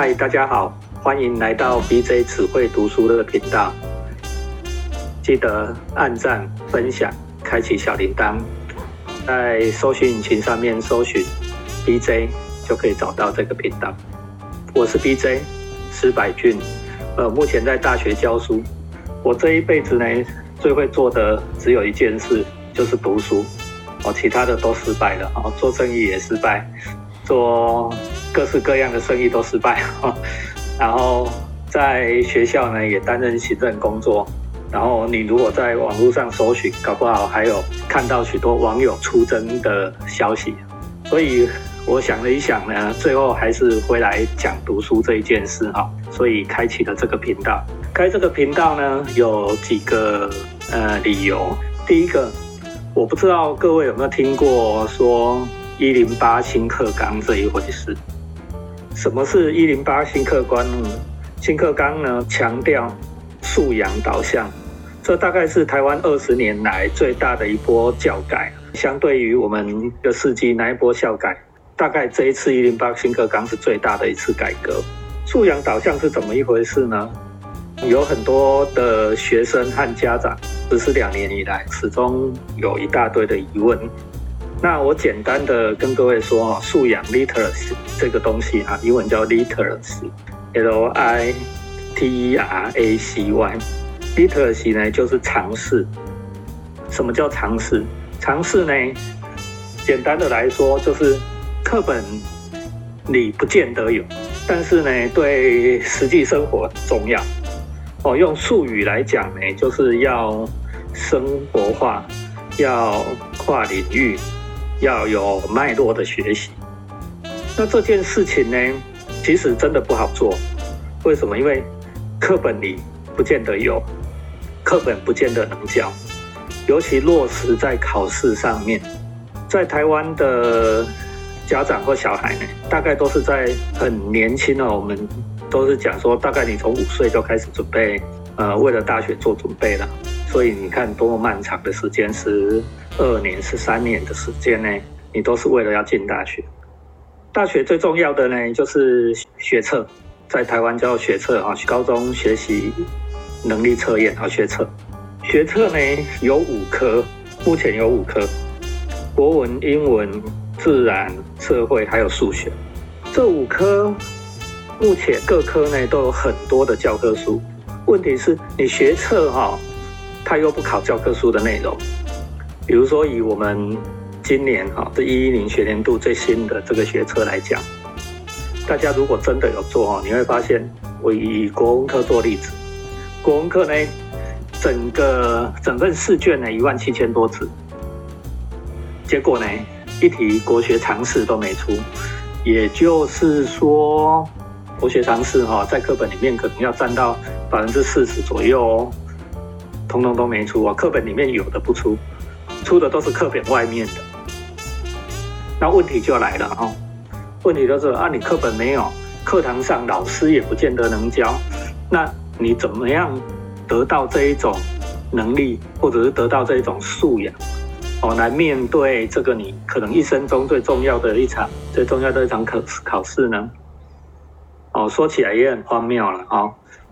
嗨，大家好，欢迎来到 BJ 只会读书的频道。记得按赞、分享、开启小铃铛，在搜寻引擎上面搜寻 BJ 就可以找到这个频道。我是 BJ 施百俊，呃，目前在大学教书。我这一辈子呢，最会做的只有一件事，就是读书。哦，其他的都失败了，哦，做生意也失败，做各式各样的生意都失败。然后在学校呢，也担任行政工作。然后你如果在网络上搜寻，搞不好还有看到许多网友出征的消息。所以我想了一想呢，最后还是回来讲读书这一件事哈。所以开启了这个频道。开这个频道呢，有几个呃理由。第一个。我不知道各位有没有听过说一零八新课纲这一回事？什么是一零八新课纲呢？新课纲呢强调素养导向，这大概是台湾二十年来最大的一波教改。相对于我们的世纪那一波教改，大概这一次一零八新课纲是最大的一次改革。素养导向是怎么一回事呢？有很多的学生和家长，只是两年以来始终有一大堆的疑问。那我简单的跟各位说啊，素养 literacy 这个东西啊，英文叫 literacy，L I T E R A C Y，literacy 呢就是尝试。什么叫尝试？尝试呢，简单的来说就是课本里不见得有，但是呢，对实际生活重要。哦，用术语来讲呢，就是要生活化，要跨领域，要有脉络的学习。那这件事情呢，其实真的不好做。为什么？因为课本里不见得有，课本不见得能教，尤其落实在考试上面。在台湾的家长或小孩呢，大概都是在很年轻哦，我们。都是讲说，大概你从五岁就开始准备，呃，为了大学做准备了。所以你看多么漫长的时间，十二年、十三年的时间呢？你都是为了要进大学。大学最重要的呢，就是学测，在台湾叫学测啊，高中学习能力测验啊，学测。学测呢有五科，目前有五科：国文、英文、自然、社会还有数学。这五科。目前各科呢都有很多的教科书，问题是你学测哈，它又不考教科书的内容。比如说以我们今年哈这一一零学年度最新的这个学车来讲，大家如果真的有做哈，你会发现，我以国文科做例子，国文科呢整个整份试卷呢一万七千多字，结果呢一题国学常识都没出，也就是说。国学常识哈，在课本里面可能要占到百分之四十左右哦，通通都没出啊。课本里面有的不出，出的都是课本外面的。那问题就来了哈，问题就是啊，你课本没有，课堂上老师也不见得能教，那你怎么样得到这一种能力，或者是得到这一种素养，哦，来面对这个你可能一生中最重要的一场、最重要的一场考考试呢？哦，说起来也很荒谬了啊！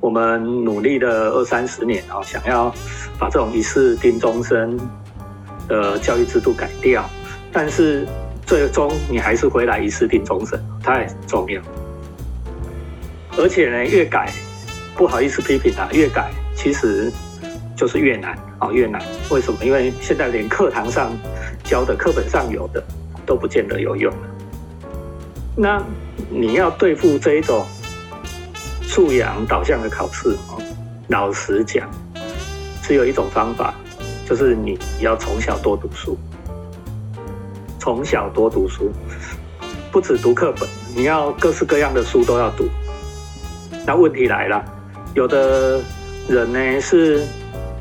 我们努力了二三十年啊，想要把这种一试定终身的教育制度改掉，但是最终你还是回来一试定终身，太重要。而且呢，越改不好意思批评啊，越改其实就是越难啊，越难。为什么？因为现在连课堂上教的、课本上有的都不见得有用。那。你要对付这一种素养导向的考试哦，老实讲，只有一种方法，就是你要从小多读书，从小多读书，不止读课本，你要各式各样的书都要读。那问题来了，有的人呢是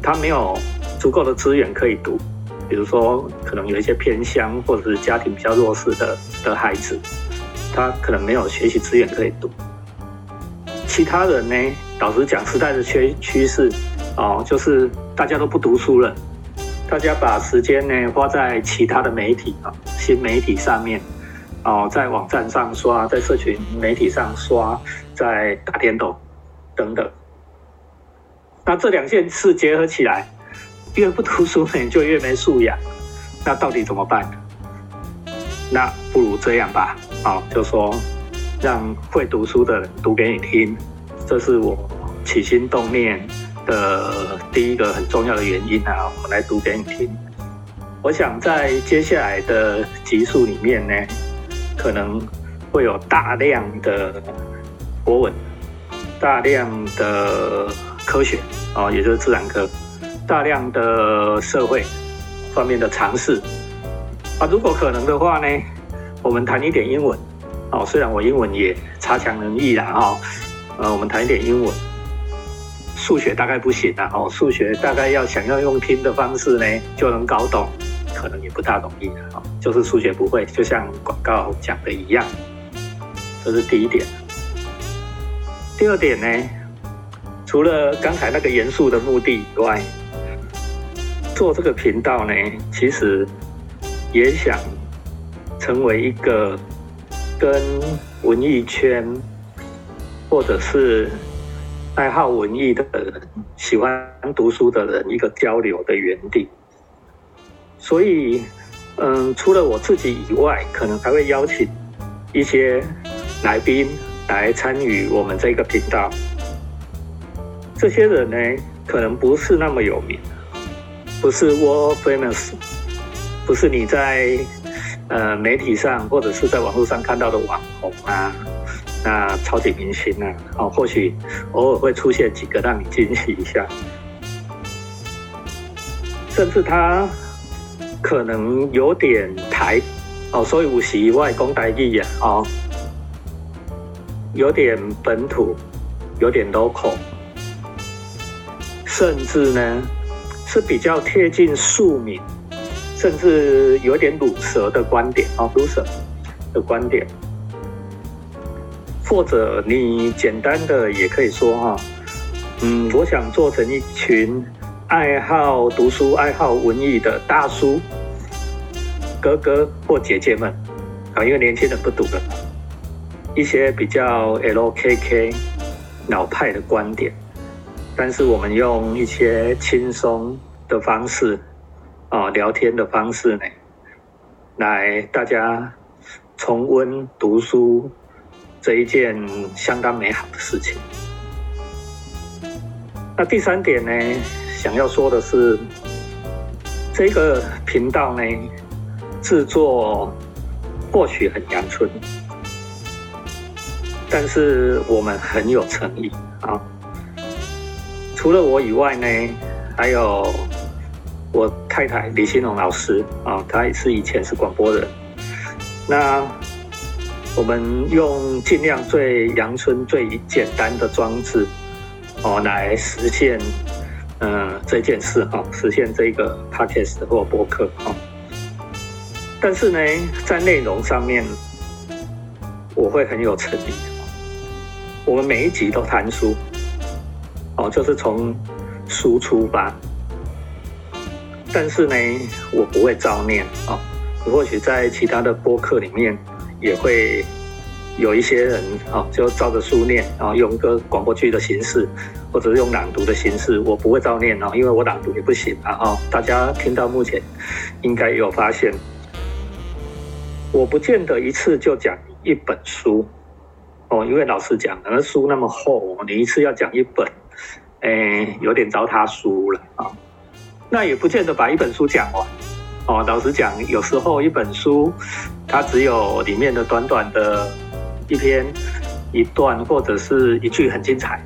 他没有足够的资源可以读，比如说可能有一些偏乡或者是家庭比较弱势的的孩子。他可能没有学习资源可以读，其他人呢？老实讲，时代的趋趋势哦，就是大家都不读书了，大家把时间呢花在其他的媒体啊、新媒体上面，哦，在网站上刷，在社群媒体上刷，在打电动等等。那这两件事结合起来，越不读书呢，就越没素养。那到底怎么办？那不如这样吧，好，就说让会读书的人读给你听，这是我起心动念的第一个很重要的原因啊。我来读给你听。我想在接下来的集数里面呢，可能会有大量的国文，大量的科学哦，也就是自然科，大量的社会方面的尝试啊。如果可能的话呢，我们谈一点英文哦。虽然我英文也差强人意啦哈，呃，我们谈一点英文，数学大概不行啦哦。数学大概要想要用拼的方式呢，就能搞懂。可能也不大容易啊，就是数学不会，就像广告讲的一样，这是第一点。第二点呢，除了刚才那个严肃的目的以外，做这个频道呢，其实也想成为一个跟文艺圈或者是爱好文艺的人、喜欢读书的人一个交流的园地。所以，嗯，除了我自己以外，可能还会邀请一些来宾来参与我们这个频道。这些人呢，可能不是那么有名，不是 world famous，不是你在呃媒体上或者是在网络上看到的网红啊，那超级明星啊，哦，或许偶尔会出现几个让你惊喜一下，甚至他。可能有点台哦，所以五十一外公台语呀哦，有点本土，有点 local，甚至呢是比较贴近庶民，甚至有点鲁蛇的观点哦，鲁蛇的观点，或者你简单的也可以说哈，嗯，我想做成一群。爱好读书、爱好文艺的大叔、哥哥或姐姐们，啊，因为年轻人不读了，一些比较 LKK 老派的观点，但是我们用一些轻松的方式，啊，聊天的方式呢，来大家重温读书这一件相当美好的事情。那第三点呢？想要说的是，这个频道呢，制作或许很阳春，但是我们很有诚意啊。除了我以外呢，还有我太太李新龙老师啊，她也是以前是广播人。那我们用尽量最阳春、最简单的装置哦，来实现。嗯，这件事哈，实现这个 podcast 或播客哈。但是呢，在内容上面，我会很有诚意。我们每一集都谈书，哦，就是从书出发。但是呢，我不会照念啊。或许在其他的播客里面，也会有一些人啊，就照着书念，然后用一个广播剧的形式。或者是用朗读的形式，我不会照念哦，因为我朗读也不行啊。哦，大家听到目前应该有发现，我不见得一次就讲一本书哦，因为老师讲，那书那么厚，你一次要讲一本，哎，有点糟蹋书了啊。那也不见得把一本书讲完哦。老实讲，有时候一本书它只有里面的短短的一篇一段或者是一句很精彩。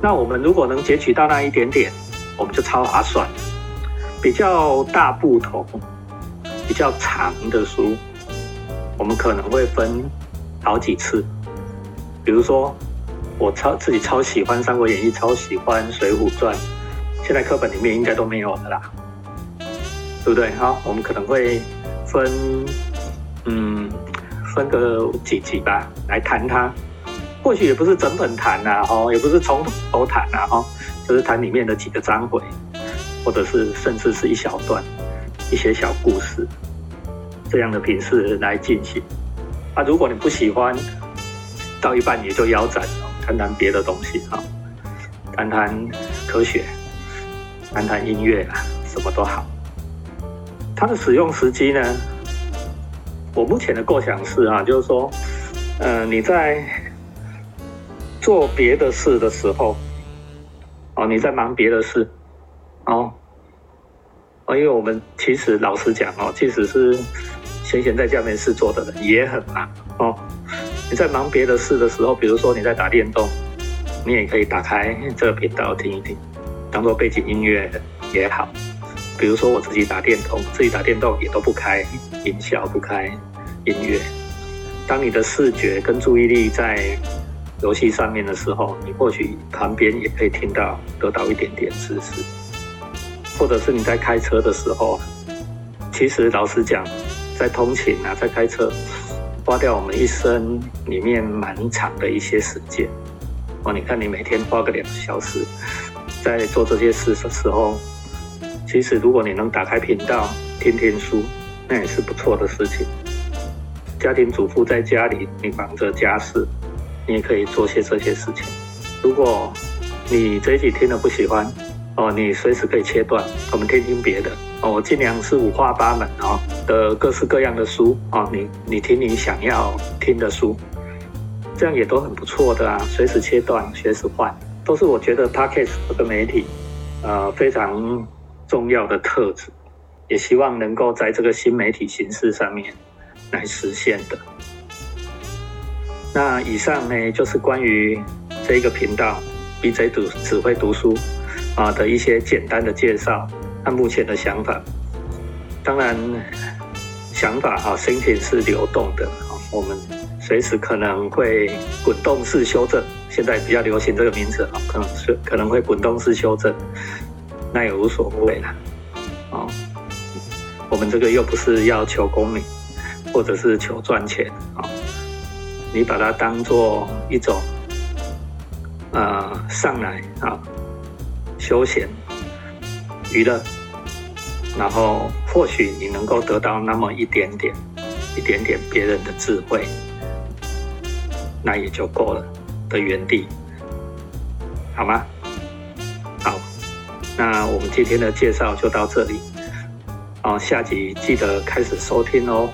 那我们如果能截取到那一点点，我们就超划算。比较大不同、比较长的书，我们可能会分好几次。比如说，我超自己超喜欢《三国演义》，超喜欢《水浒传》，现在课本里面应该都没有的啦，对不对？好，我们可能会分，嗯，分个几集吧，来谈它。或许也不是整本谈呐，哦，也不是从头谈呐，哦，就是谈里面的几个章回，或者是甚至是一小段一些小故事，这样的形式来进行。啊，如果你不喜欢，到一半也就腰斩了，谈谈别的东西啊，谈谈科学，谈谈音乐啊，什么都好。它的使用时机呢？我目前的构想是啊，就是说，呃，你在做别的事的时候，哦，你在忙别的事，哦，哦，因为我们其实老实讲哦，即使是闲闲在家没事做的人也很忙哦。你在忙别的事的时候，比如说你在打电动，你也可以打开这个频道听一听，当做背景音乐也好。比如说我自己打电动，自己打电动也都不开音效，不开音乐。当你的视觉跟注意力在游戏上面的时候，你或许旁边也可以听到，得到一点点知识。或者是你在开车的时候，其实老实讲，在通勤啊，在开车，花掉我们一生里面蛮长的一些时间。哦，你看你每天花个两小时在做这些事的时候。其实，如果你能打开频道听听书，那也是不错的事情。家庭主妇在家里，你忙着家事，你也可以做些这些事情。如果你这一集听了不喜欢，哦，你随时可以切断，我们听听别的。哦，我尽量是五花八门哦的各式各样的书哦，你你听你想要听的书，这样也都很不错的啊。随时切断，随时换，都是我觉得 Podcast 这个媒体，呃，非常。重要的特质，也希望能够在这个新媒体形式上面来实现的。那以上呢，就是关于这个频道 BJ 读只会读书啊的一些简单的介绍和目前的想法。当然，想法啊，心情是流动的啊，我们随时可能会滚动式修正。现在比较流行这个名字啊，可能是可能会滚动式修正。那也无所谓了，哦，我们这个又不是要求功名，或者是求赚钱啊，你把它当做一种，呃，上来啊，休闲娱乐，然后或许你能够得到那么一点点，一点点别人的智慧，那也就够了的原地，好吗？好那我们今天的介绍就到这里，哦，下集记得开始收听哦。